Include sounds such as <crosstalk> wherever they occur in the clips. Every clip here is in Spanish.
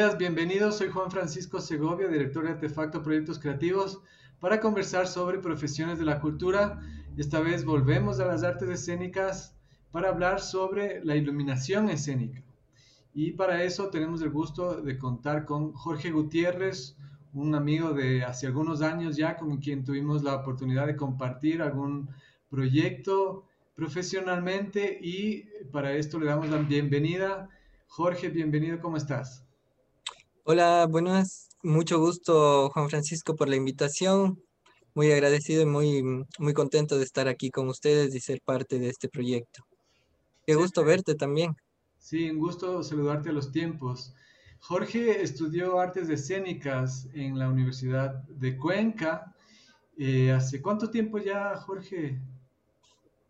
Bienvenidas, bienvenidos. Soy Juan Francisco Segovia, director de Artefacto Proyectos Creativos, para conversar sobre profesiones de la cultura. Esta vez volvemos a las artes escénicas para hablar sobre la iluminación escénica. Y para eso tenemos el gusto de contar con Jorge Gutiérrez, un amigo de hace algunos años ya, con quien tuvimos la oportunidad de compartir algún proyecto profesionalmente y para esto le damos la bienvenida. Jorge, bienvenido, ¿cómo estás? Hola, buenas, mucho gusto Juan Francisco por la invitación. Muy agradecido y muy, muy contento de estar aquí con ustedes y ser parte de este proyecto. Qué gusto verte también. Sí, un gusto saludarte a los tiempos. Jorge estudió artes escénicas en la Universidad de Cuenca. Eh, ¿Hace cuánto tiempo ya, Jorge?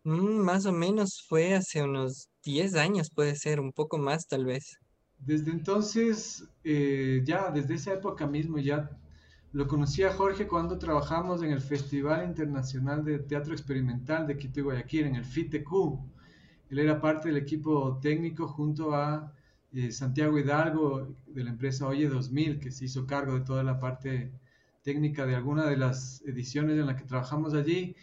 Mm, más o menos fue hace unos 10 años, puede ser, un poco más tal vez. Desde entonces, eh, ya desde esa época mismo, ya lo conocí a Jorge cuando trabajamos en el Festival Internacional de Teatro Experimental de Quito y Guayaquil, en el FITEQ. Él era parte del equipo técnico junto a eh, Santiago Hidalgo de la empresa Oye 2000, que se hizo cargo de toda la parte técnica de alguna de las ediciones en las que trabajamos allí.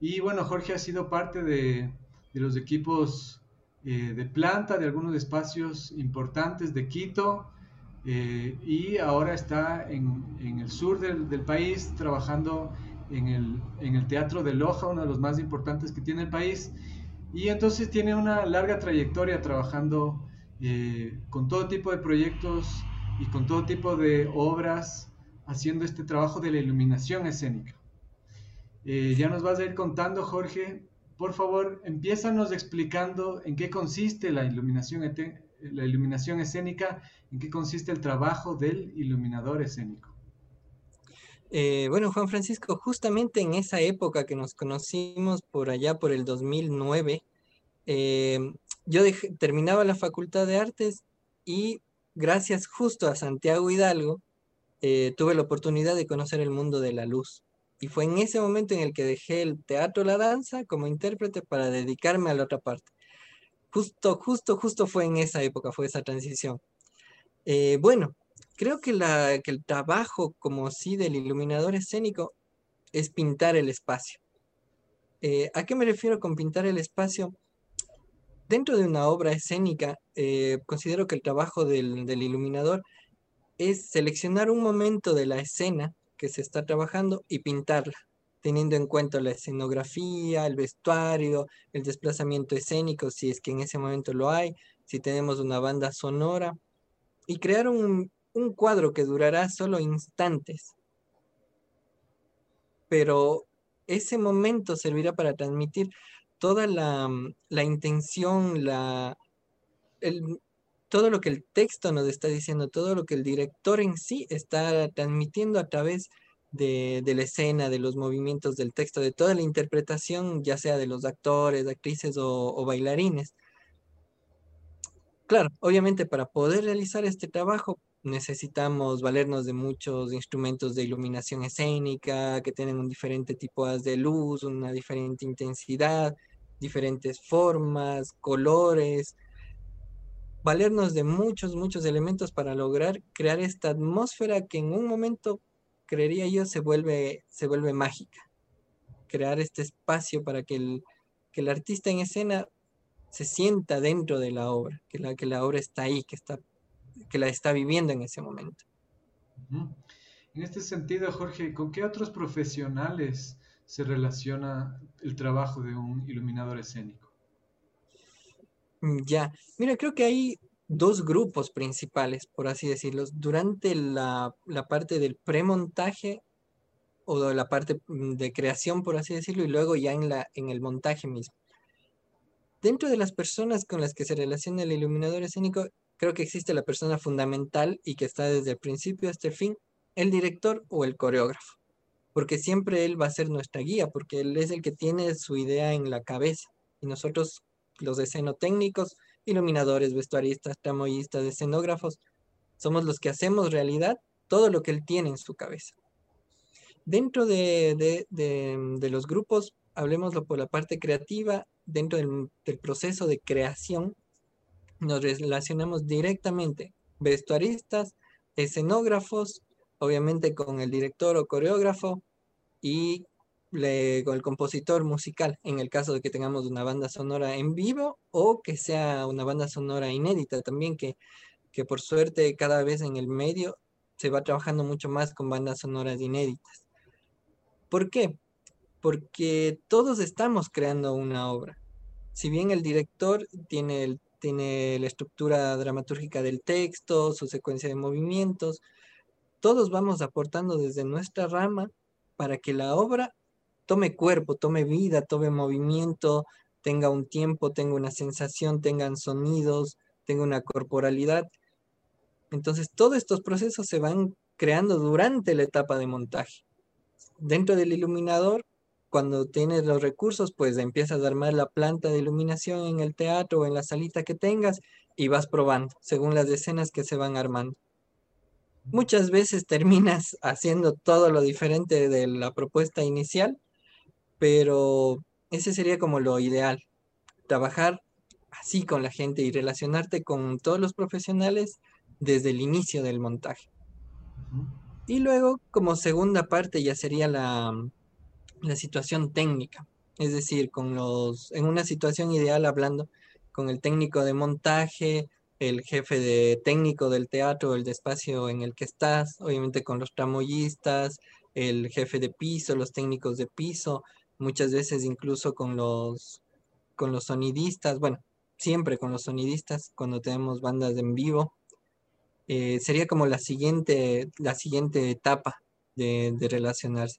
Y bueno, Jorge ha sido parte de, los equipos eh, de planta de algunos espacios importantes de Quito eh, y ahora está en, el sur del, país trabajando en el, Teatro de Loja, uno de los más importantes que tiene el país. Y entonces tiene una larga trayectoria trabajando eh, con todo tipo de proyectos y con todo tipo de obras, haciendo este trabajo de la iluminación escénica. Ya nos vas a ir contando, Jorge. Por favor, empiezanos explicando en qué consiste la iluminación, la iluminación escénica, en qué consiste el trabajo del iluminador escénico. Eh, bueno, Juan Francisco, justamente en esa época que nos conocimos por allá por el 2009, eh, yo terminaba la Facultad de Artes y gracias justo a Santiago Hidalgo, tuve la oportunidad de conocer el mundo de la luz. Y fue en ese momento en el que dejé el teatro, la danza como intérprete para dedicarme a la otra parte. Justo, justo, justo fue en esa época, fue esa transición. Eh, bueno, creo que, la, que el trabajo como sí del iluminador escénico es pintar el espacio. Eh, ¿A qué me refiero con pintar el espacio? Dentro de una obra escénica, eh, considero que el trabajo del, del iluminador es seleccionar un momento de la escena que se está trabajando y pintarla, teniendo en cuenta la escenografía, el vestuario, el desplazamiento escénico, si es que en ese momento lo hay, si tenemos una banda sonora, y crear un, cuadro que durará solo instantes. Pero ese momento servirá para transmitir toda la, la intención, la, el, todo lo que el texto nos está diciendo, todo lo que el director en sí está transmitiendo a través de, la escena, de los movimientos del texto, de toda la interpretación, ya sea de los actores, actrices o, bailarines. Claro, obviamente para poder realizar este trabajo necesitamos valernos de muchos instrumentos de iluminación escénica que tienen un diferente tipo de luz, una diferente intensidad, diferentes formas, colores, valernos de muchos, muchos elementos para lograr crear esta atmósfera que en un momento, creería yo, se vuelve, se vuelve mágica. Crear este espacio para que el, que el artista en escena se sienta dentro de la obra, que la, que la obra está ahí, que, está, que la está viviendo en ese momento. En este sentido, Jorge, ¿con qué otros profesionales se relaciona el trabajo de un iluminador escénico? Mm, ya, mira, creo que hay dos grupos principales, por así decirlo. Durante la, parte del premontaje o la parte mm, de creación, por así decirlo, y luego ya en, la, en el montaje mismo. Dentro de las personas con las que se relaciona el iluminador escénico, creo que existe la persona fundamental y que está desde el principio hasta el fin, el director o el coreógrafo. Porque siempre él va a ser nuestra guía, porque él es el que tiene su idea en la cabeza. Y nosotros los escenotécnicos, iluminadores, vestuaristas, tramoyistas, escenógrafos, somos los que hacemos realidad todo lo que él tiene en su cabeza. Dentro de, los grupos, hablemoslo por la parte creativa, dentro del, proceso de creación, nos relacionamos directamente, vestuaristas, escenógrafos, obviamente con el director o coreógrafo y con el compositor musical, en el caso de que tengamos una banda sonora en vivo o que sea una banda sonora inédita también, que, que por suerte cada vez en el medio se va trabajando mucho más con bandas sonoras inéditas. ¿Por qué? Porque todos estamos creando una obra. Si bien el director tiene, tiene la estructura dramatúrgica del texto, su secuencia de movimientos, todos vamos aportando desde nuestra rama para que la obra tome cuerpo, tome vida, tome movimiento, tenga un tiempo, tenga una sensación, tengan sonidos, tenga una corporalidad. Entonces, todos estos procesos se van creando durante la etapa de montaje. Dentro del iluminador, cuando tienes los recursos, pues empiezas a armar la planta de iluminación en el teatro o en la salita que tengas y vas probando según las escenas que se van armando. Muchas veces terminas haciendo todo lo diferente de la propuesta inicial pero ese sería como lo ideal, trabajar así con la gente y relacionarte con todos los profesionales desde el inicio del montaje. Y luego, como segunda parte, ya sería la, la situación técnica, es decir, con los, en una situación ideal hablando con el técnico de montaje, el jefe de técnico del teatro, el de espacio en el que estás, obviamente con los tramoyistas, el jefe de piso, los técnicos de piso, muchas veces incluso con los, con los sonidistas, bueno, siempre con los sonidistas cuando tenemos bandas en vivo. Eh, sería como la siguiente, la siguiente etapa de, relacionarse.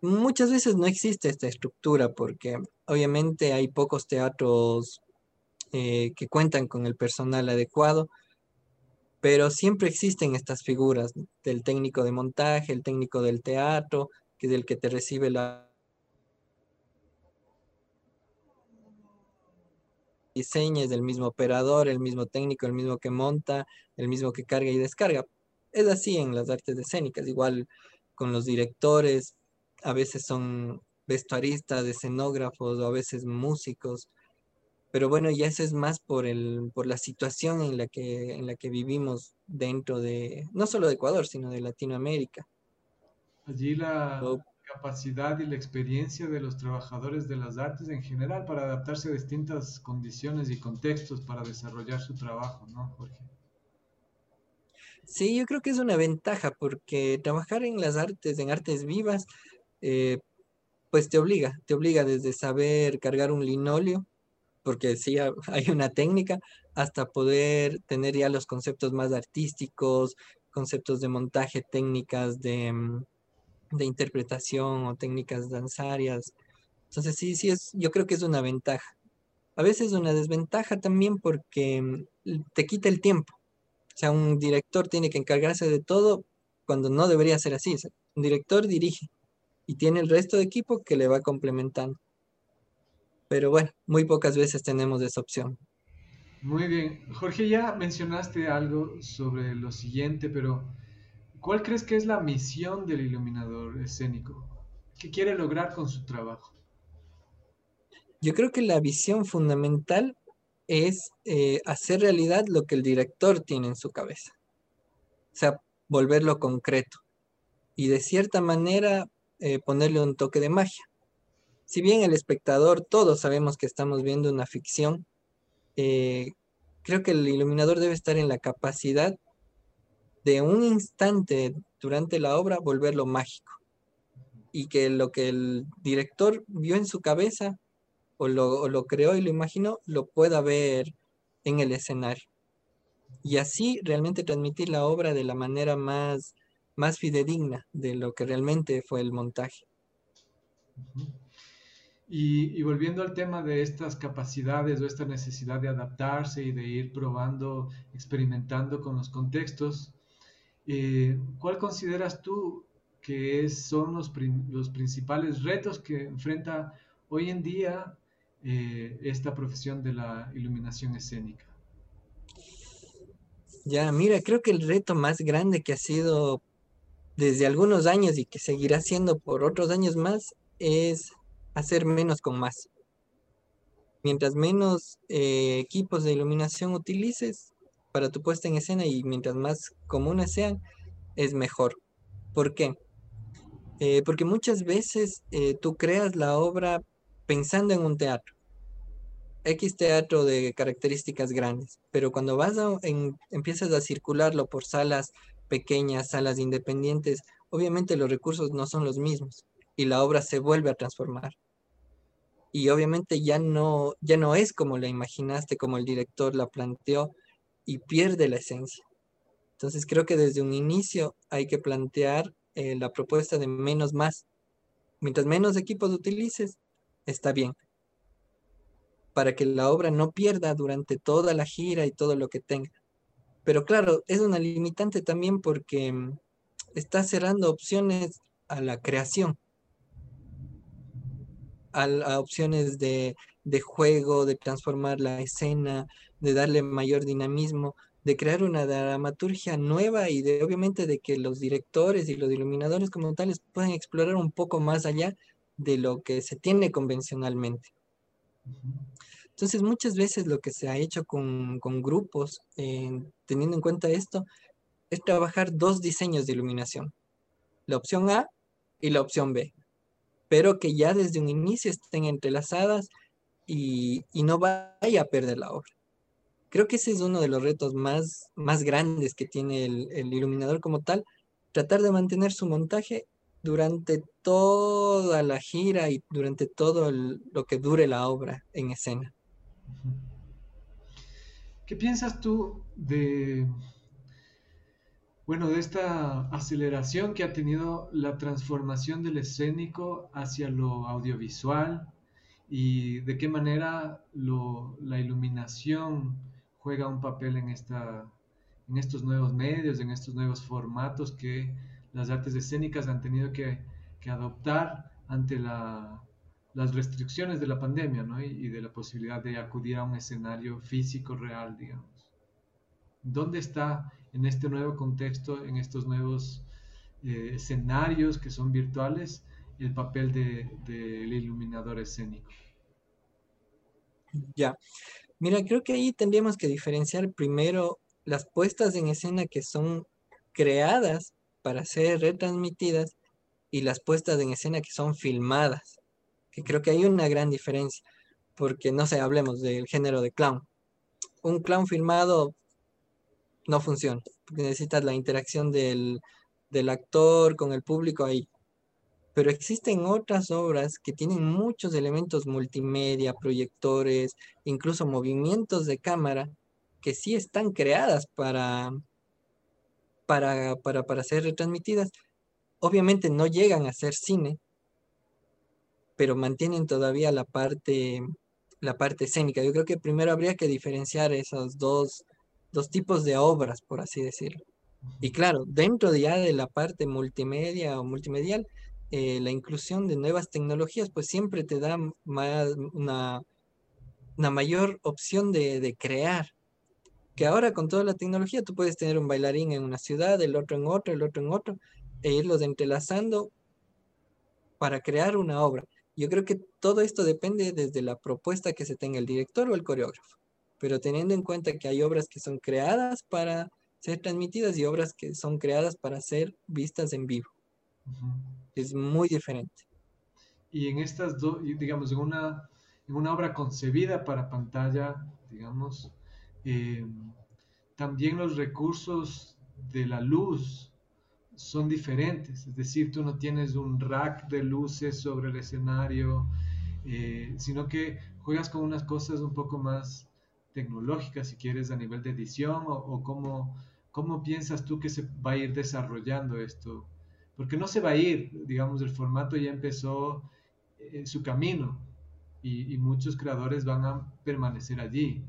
Muchas veces no existe esta estructura porque obviamente hay pocos teatros eh, que cuentan con el personal adecuado, pero siempre existen estas figuras del técnico de montaje, el técnico del teatro, que es el que te recibe la diseña, es del mismo operador, el mismo técnico, el mismo que monta, el mismo que carga y descarga. Es así en las artes escénicas, igual con los directores, a veces son vestuaristas, escenógrafos o a veces músicos. Pero bueno, ya eso es más por, el, por la situación en la, que, en la que vivimos dentro de, no solo de Ecuador, sino de Latinoamérica. Allí la, capacidad y la experiencia de los trabajadores de las artes en general para adaptarse a distintas condiciones y contextos para desarrollar su trabajo, ¿no, Jorge? Sí, yo creo que es una ventaja porque trabajar en las artes, en artes vivas, eh, pues te obliga, te obliga desde saber cargar un linóleo, porque sí <laughs> hay una técnica, hasta poder tener ya los conceptos más artísticos, conceptos de montaje, técnicas de mm, de interpretación o técnicas danzarias. Entonces sí, sí es, yo creo que es una ventaja. A veces una desventaja también porque mm, te quita el tiempo. O sea, un director tiene que encargarse de todo cuando no debería ser así. un director dirige y tiene el resto de equipo que le va complementando. Pero bueno, muy pocas veces tenemos esa opción. Muy bien. Jorge, ya mencionaste algo sobre lo siguiente, pero ¿Cuál crees que es la misión del iluminador escénico? ¿Qué quiere lograr con su trabajo? Yo creo que la visión fundamental es eh, hacer realidad lo que el director tiene en su cabeza. O sea, volverlo concreto. Y de cierta manera eh, ponerle un toque de magia. Si bien el espectador, todos sabemos que estamos viendo una ficción, eh, creo que el iluminador debe estar en la capacidad de un instante durante la obra volverlo mágico. Y que lo que el director vio en su cabeza o lo, creó y lo imaginó lo pueda ver en el escenario. Y así realmente transmitir la obra de la manera más, más fidedigna de lo que realmente fue el montaje. Y, y, volviendo al tema de estas capacidades o esta necesidad de adaptarse y de ir probando, experimentando con los contextos, eh, ¿Cuál consideras tú que son los, principales retos que enfrenta hoy en día eh, esta profesión de la iluminación escénica? Ya, mira, creo que el reto más grande que ha sido desde algunos años y que seguirá siendo por otros años más es hacer menos con más. Mientras menos eh, equipos de iluminación utilices, para tu puesta en escena y mientras más comunes sean, es mejor. ¿Por qué? Eh, porque muchas veces eh, tú creas la obra pensando en un teatro. X teatro de características grandes, pero cuando vas a, empiezas a circularlo por salas pequeñas, salas independientes, obviamente los recursos no son los mismos y la obra se vuelve a transformar. Y obviamente ya no, ya no es como la imaginaste, como el director la planteó y pierde la esencia. Entonces creo que desde un inicio hay que plantear eh, la propuesta de menos más. Mientras menos equipos utilices, está bien para que la obra no pierda durante toda la gira y todo lo que tenga. Pero claro, es una limitante también porque mm, está cerrando opciones a la creación, a, opciones de, de, juego, de transformar la escena, de darle mayor dinamismo, de crear una dramaturgia nueva y de obviamente de que los directores y los iluminadores como tales puedan explorar un poco más allá de lo que se tiene convencionalmente. Entonces, muchas veces lo que se ha hecho con, grupos, eh, teniendo en cuenta esto, es trabajar dos diseños de iluminación, la opción A y la opción B, pero que ya desde un inicio estén entrelazadas y, no vaya a perder la obra. Creo que ese es uno de los retos más, más grandes que tiene el, iluminador como tal, tratar de mantener su montaje durante toda la gira y durante todo lo que dure la obra en escena. ¿Qué piensas tú de, bueno, de esta aceleración que ha tenido la transformación del escénico hacia lo audiovisual y de qué manera la iluminación juega un papel en, esta, en estos nuevos medios, en estos nuevos formatos que las artes escénicas han tenido que adoptar ante la, las restricciones de la pandemia ¿no? y, de la posibilidad de acudir a un escenario físico real, digamos. ¿Dónde está en este nuevo contexto, en estos nuevos eh, escenarios que son virtuales, el papel del de, iluminador escénico? Ya, mira, creo que ahí tendríamos que diferenciar primero las puestas en escena que son creadas para ser retransmitidas y las puestas en escena que son filmadas creo que hay una gran diferencia, porque no sé, hablemos del género de clown. Un clown filmado no funciona, porque necesitas la interacción del, del actor con el público ahí. Pero existen otras obras que tienen muchos elementos multimedia, proyectores, incluso movimientos de cámara, que sí están creadas para, para, para, para ser retransmitidas. Obviamente no llegan a ser cine, pero mantienen todavía la parte, la parte escénica. Yo creo que primero habría que diferenciar esos dos, dos tipos de obras, por así decirlo. Y claro, dentro ya de la parte multimedia o multimedial, eh, la inclusión de nuevas tecnologías, pues siempre te da más, una, mayor opción de, de, crear. Que ahora con toda la tecnología tú puedes tener un bailarín en una ciudad, el otro en otro, el otro en otro, e irlos entrelazando para crear una obra. Yo creo que todo esto depende desde la propuesta que se tenga el director o el coreógrafo, pero teniendo en cuenta que hay obras que son creadas para ser transmitidas y obras que son creadas para ser vistas en vivo. Es muy diferente. Y en estas dos, digamos, en una, en una obra concebida para pantalla, digamos, eh, también los recursos de la luz son diferentes, es decir, tú no tienes un rack de luces sobre el escenario, eh, sino que juegas con unas cosas un poco más tecnológicas, si quieres, a nivel de edición, o, cómo, cómo, piensas tú que se va a ir desarrollando esto, porque no se va a ir, digamos, el formato ya empezó eh, su camino y, muchos creadores van a permanecer allí.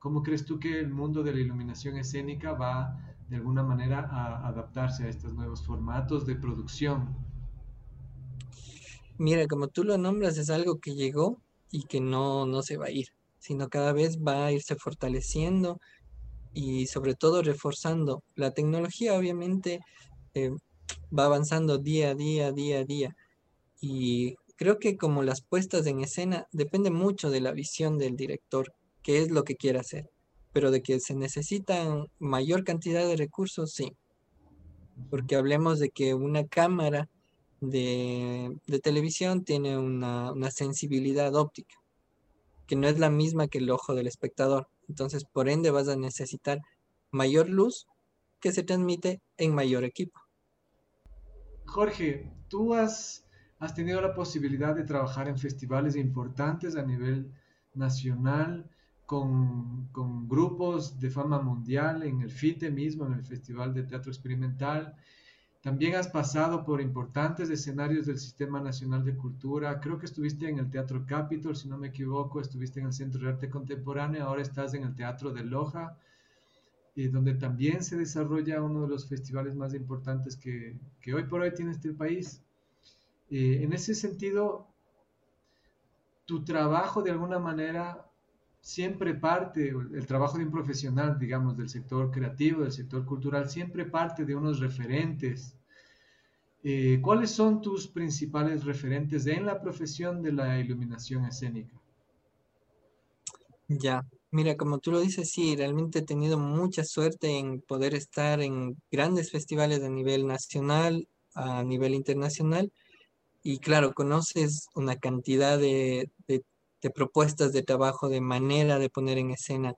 ¿Cómo crees tú que el mundo de la iluminación escénica va de alguna manera a adaptarse a estos nuevos formatos de producción. Mira, como tú lo nombras, es algo que llegó y que no, no se va a ir, sino cada vez va a irse fortaleciendo y sobre todo reforzando. La tecnología obviamente eh, va avanzando día a día, día a día. Y creo que como las puestas en escena depende mucho de la visión del director, qué es lo que quiere hacer. pero de que se necesitan mayor cantidad de recursos, sí. Porque hablemos de que una cámara de, televisión tiene una, una sensibilidad óptica, que no es la misma que el ojo del espectador. Entonces, por ende, vas a necesitar mayor luz que se transmite en mayor equipo. Jorge, tú has, tenido la posibilidad de trabajar en festivales importantes a nivel nacional, con, con, grupos de fama mundial, en el FITE mismo, en el Festival de Teatro Experimental. También has pasado por importantes escenarios del Sistema Nacional de Cultura. Creo que estuviste en el Teatro Capitol, si no me equivoco, estuviste en el Centro de Arte Contemporáneo, ahora estás en el Teatro de Loja, y donde también se desarrolla uno de los festivales más importantes que, que hoy por hoy tiene este país. Eh, en ese sentido, tu trabajo de alguna manera siempre parte, el trabajo de un profesional, digamos, del sector creativo, del sector cultural, siempre parte de unos referentes. Eh, ¿Cuáles son tus principales referentes en la profesión de la iluminación escénica? Ya, mira, como tú lo dices, sí, realmente he tenido mucha suerte en poder estar en grandes festivales a nivel nacional, a nivel internacional, y claro, conoces una cantidad de, de de propuestas de trabajo, de manera de poner en escena,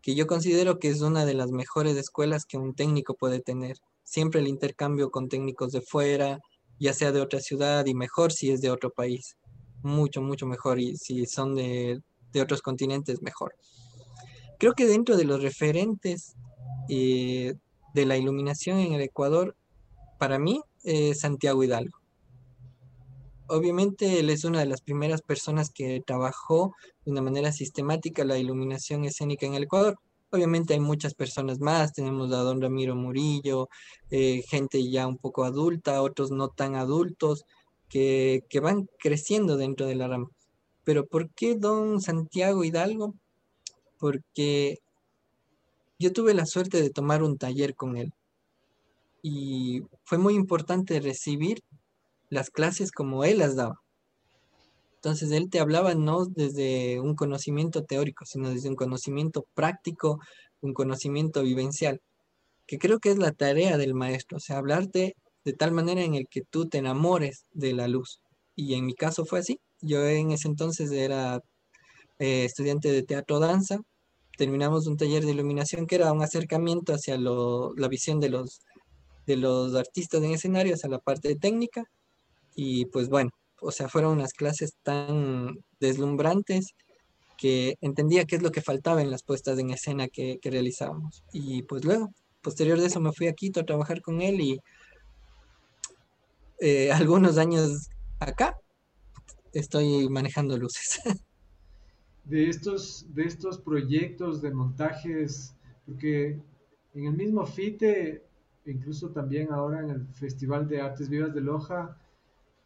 que yo considero que es una de las mejores escuelas que un técnico puede tener. Siempre el intercambio con técnicos de fuera, ya sea de otra ciudad y mejor si es de otro país. Mucho, mucho mejor. Y si son de, otros continentes, mejor. Creo que dentro de los referentes eh, de la iluminación en el Ecuador, para mí, es Santiago Hidalgo obviamente él es una de las primeras personas que trabajó de una manera sistemática la iluminación escénica en el Ecuador. Obviamente hay muchas personas más, tenemos a don Ramiro Murillo, eh, gente ya un poco adulta, otros no tan adultos, que, que van creciendo dentro de la rama. Pero ¿por qué don Santiago Hidalgo? Porque yo tuve la suerte de tomar un taller con él y fue muy importante recibir las clases como él las daba. Entonces él te hablaba no desde un conocimiento teórico, sino desde un conocimiento práctico, un conocimiento vivencial, que creo que es la tarea del maestro, o sea, hablarte de tal manera en el que tú te enamores de la luz. Y en mi caso fue así. Yo en ese entonces era eh, estudiante de teatro danza. Terminamos un taller de iluminación que era un acercamiento hacia la visión de los, de los artistas en escenario, hacia la parte técnica y pues bueno, o sea, fueron unas clases tan deslumbrantes que entendía qué es lo que faltaba en las puestas en escena que, realizábamos. Y pues luego, posterior de eso, me fui a Quito a trabajar con él y eh, <laughs> algunos años acá estoy manejando luces. <laughs> De estos, de estos proyectos de montajes, porque en el mismo FITE, incluso también ahora en el Festival de Artes Vivas de Loja,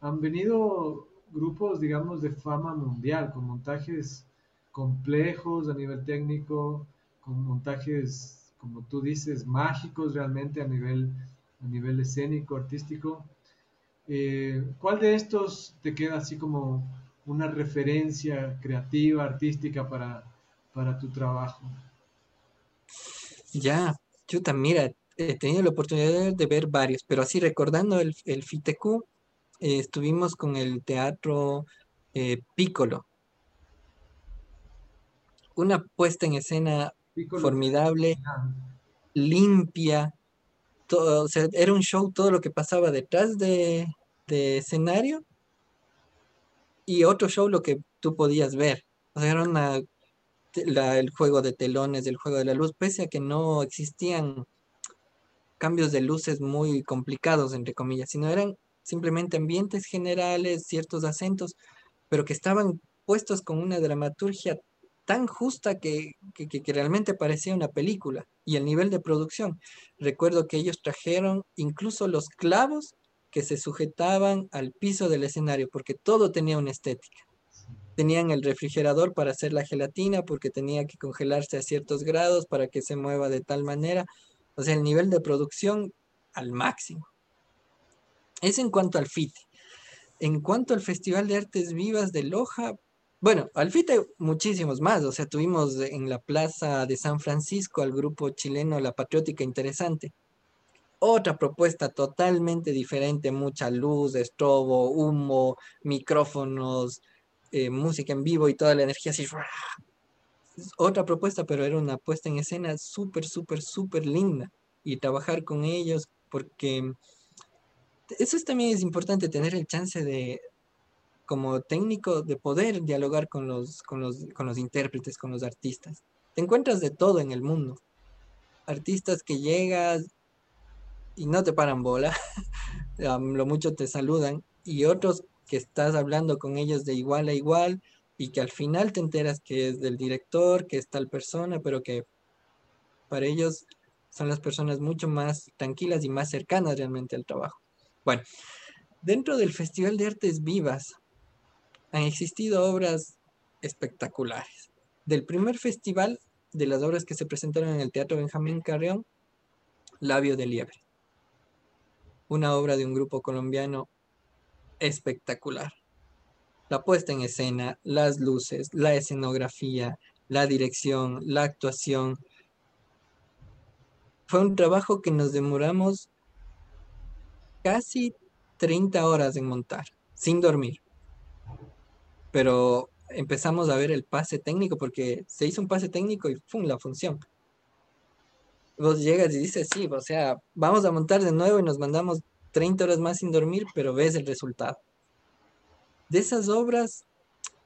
han venido grupos, digamos, de fama mundial, con montajes complejos a nivel técnico, con montajes, como tú dices, mágicos realmente a nivel, a nivel escénico, artístico. Eh, ¿Cuál de estos te queda así como una referencia creativa, artística para, para tu trabajo? Ya, chuta, mira, he tenido la oportunidad de ver varios, pero así recordando el, el FITEQ, eh, estuvimos con el teatro eh, Piccolo. Una puesta en escena formidable, limpia. Todo, o sea, era un show todo lo que pasaba detrás de, escenario y otro show lo que tú podías ver. O era el juego de telones, el juego de la luz, pese a que no existían cambios de luces muy complicados, entre comillas, sino eran simplemente ambientes generales, ciertos acentos, pero que estaban puestos con una dramaturgia tan justa que, realmente parecía una película y el nivel de producción. Recuerdo que ellos trajeron incluso los clavos que se sujetaban al piso del escenario porque todo tenía una estética. Tenían el refrigerador para hacer la gelatina porque tenía que congelarse a ciertos grados para que se mueva de tal manera. O sea, el nivel de producción al máximo. Es en cuanto al FIT. En cuanto al Festival de Artes Vivas de Loja, Bueno, al FITE muchísimos más, o sea, tuvimos en la plaza de San Francisco al grupo chileno La Patriótica Interesante. Otra propuesta totalmente diferente, mucha luz, estrobo, humo, micrófonos, eh, música en vivo y toda la energía así. Otra propuesta, pero era una puesta en escena súper, súper, súper linda. Y trabajar con ellos, porque eso también es importante, tener el chance de, como técnico de poder dialogar con los, con los, con los intérpretes, con los artistas. Te encuentras de todo en el mundo. Artistas que llegas y no te paran bola, <laughs> lo mucho te saludan, y otros que estás hablando con ellos de igual a igual y que al final te enteras que es del director, que es tal persona, pero que para ellos son las personas mucho más tranquilas y más cercanas realmente al trabajo. Bueno, dentro del Festival de Artes Vivas han existido obras espectaculares. Del primer festival, de las obras que se presentaron en el Teatro Benjamín Carreón, Labio de Liebre. Una obra de un grupo colombiano espectacular. La puesta en escena, las luces, la escenografía, la dirección, la actuación. Fue un trabajo que nos demoramos casi 30 horas en montar, sin dormir. Pero empezamos a ver el pase técnico porque se hizo un pase técnico y ¡pum! la función. Vos llegas y dices, sí, o sea, vamos a montar de nuevo y nos mandamos 30 horas más sin dormir, pero ves el resultado. De esas obras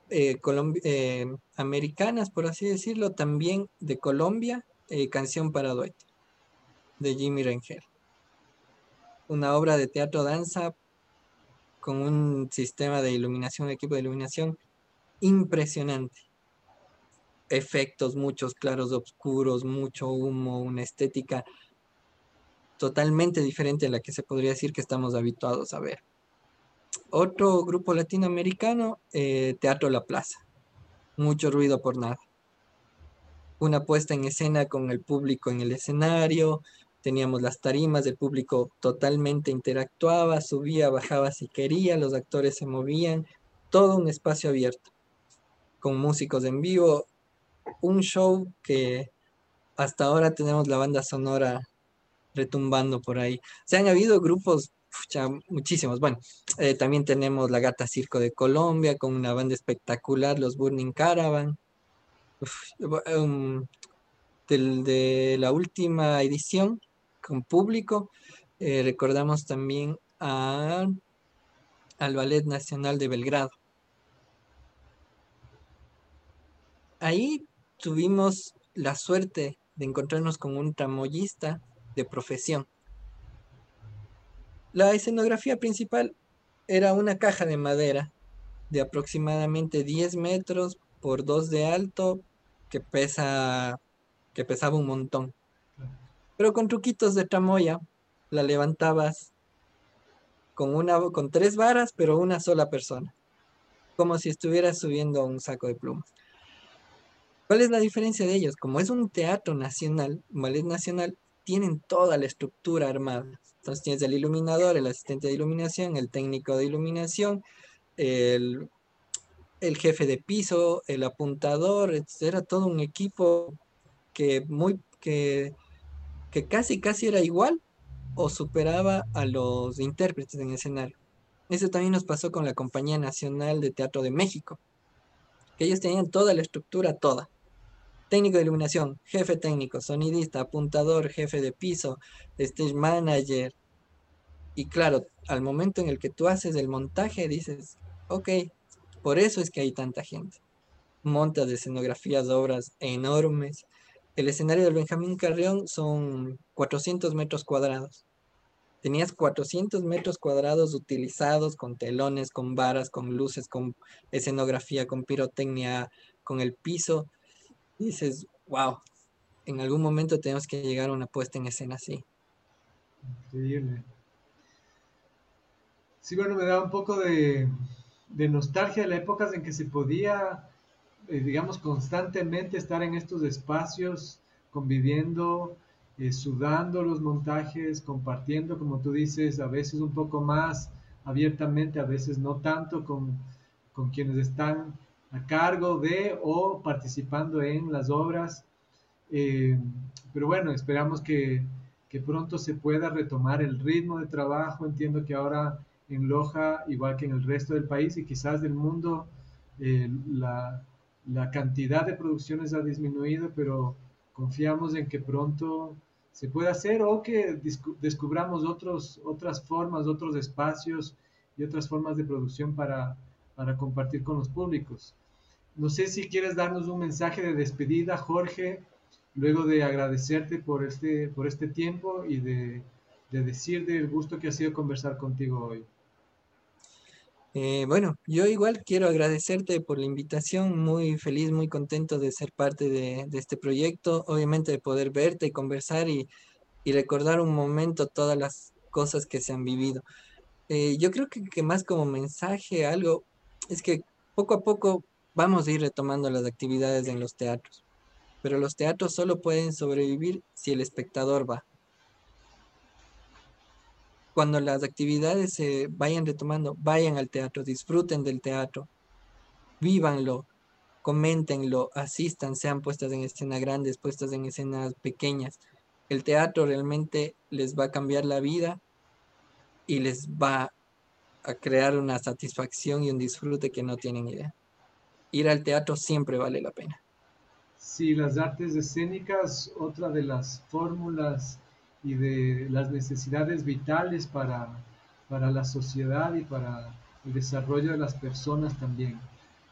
eh, eh, americanas, por así decirlo, también de Colombia, eh, Canción para Dueto, de Jimmy Rengel una obra de teatro danza con un sistema de iluminación, un equipo de iluminación impresionante. Efectos, muchos claros oscuros, mucho humo, una estética totalmente diferente a la que se podría decir que estamos habituados a ver. Otro grupo latinoamericano, eh, Teatro La Plaza. Mucho ruido por nada. Una puesta en escena con el público en el escenario, teníamos las tarimas, el público totalmente interactuaba, subía, bajaba si quería, los actores se movían, todo un espacio abierto, con músicos en vivo, un show que hasta ahora tenemos la banda sonora retumbando por ahí. Se han habido grupos muchísimos. Bueno, eh, también tenemos la Gata Circo de Colombia con una banda espectacular, los Burning Caravan. Um, de la última edición con público. Eh, recordamos también al Ballet Nacional de Belgrado. Ahí tuvimos la suerte de encontrarnos con un tramoyista de profesión. La escenografía principal era una caja de madera de aproximadamente 10 metros por 2 de alto que pesa que pesaba un montón. Pero con truquitos de tramoya la levantabas con, una, con tres varas, pero una sola persona. Como si estuvieras subiendo un saco de plumas. ¿Cuál es la diferencia de ellos? Como es un teatro nacional, un ballet nacional, tienen toda la estructura armada. Entonces tienes el iluminador, el asistente de iluminación, el técnico de iluminación, el, el jefe de piso, el apuntador, era todo un equipo que muy que que casi casi era igual o superaba a los intérpretes en escenario. Eso también nos pasó con la Compañía Nacional de Teatro de México, que ellos tenían toda la estructura, toda. Técnico de iluminación, jefe técnico, sonidista, apuntador, jefe de piso, stage manager. Y claro, al momento en el que tú haces el montaje, dices, ok, por eso es que hay tanta gente. Montas de escenografías, obras enormes, el escenario del Benjamín Carrión son 400 metros cuadrados. Tenías 400 metros cuadrados utilizados con telones, con varas, con luces, con escenografía, con pirotecnia, con el piso. Dices, wow, en algún momento tenemos que llegar a una puesta en escena así. Increíble. Sí, bueno, me da un poco de, de nostalgia de las épocas en que se podía eh, digamos, constantemente estar en estos espacios, conviviendo, eh, sudando los montajes, compartiendo, como tú dices, a veces un poco más abiertamente, a veces no tanto con, con quienes están a cargo de o participando en las obras. Eh, pero bueno, esperamos que, que, pronto se pueda retomar el ritmo de trabajo. Entiendo que ahora en Loja, igual que en el resto del país y quizás del mundo, eh, la, la, cantidad de producciones ha disminuido, pero confiamos en que pronto se pueda hacer o que descubramos otros, otras formas, otros espacios y otras formas de producción para, para compartir con los públicos. No sé si quieres darnos un mensaje de despedida, Jorge, luego de agradecerte por este, por este tiempo y de, de decir del gusto que ha sido conversar contigo hoy. Eh, bueno, yo igual quiero agradecerte por la invitación, muy feliz, muy contento de ser parte de, de este proyecto, obviamente de poder verte y conversar y, y, recordar un momento todas las cosas que se han vivido. Eh, yo creo que, que, más como mensaje, algo, es que poco a poco vamos a ir retomando las actividades en los teatros, pero los teatros solo pueden sobrevivir si el espectador va. Cuando las actividades se vayan retomando, vayan al teatro, disfruten del teatro, vívanlo, coméntenlo, asistan, sean puestas en escena grandes, puestas en escenas pequeñas. El teatro realmente les va a cambiar la vida y les va a crear una satisfacción y un disfrute que no tienen idea. Ir al teatro siempre vale la pena. Sí, las artes escénicas, otra de las fórmulas y de las necesidades vitales para, para la sociedad y para el desarrollo de las personas también.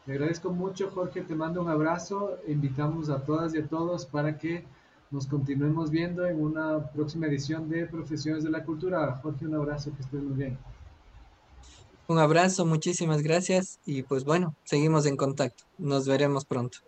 Te agradezco mucho, Jorge, te mando un abrazo, invitamos a todas y a todos para que nos continuemos viendo en una próxima edición de Profesiones de la Cultura. Jorge, un abrazo, que estés muy bien. Un abrazo, muchísimas gracias y pues bueno, seguimos en contacto. Nos veremos pronto.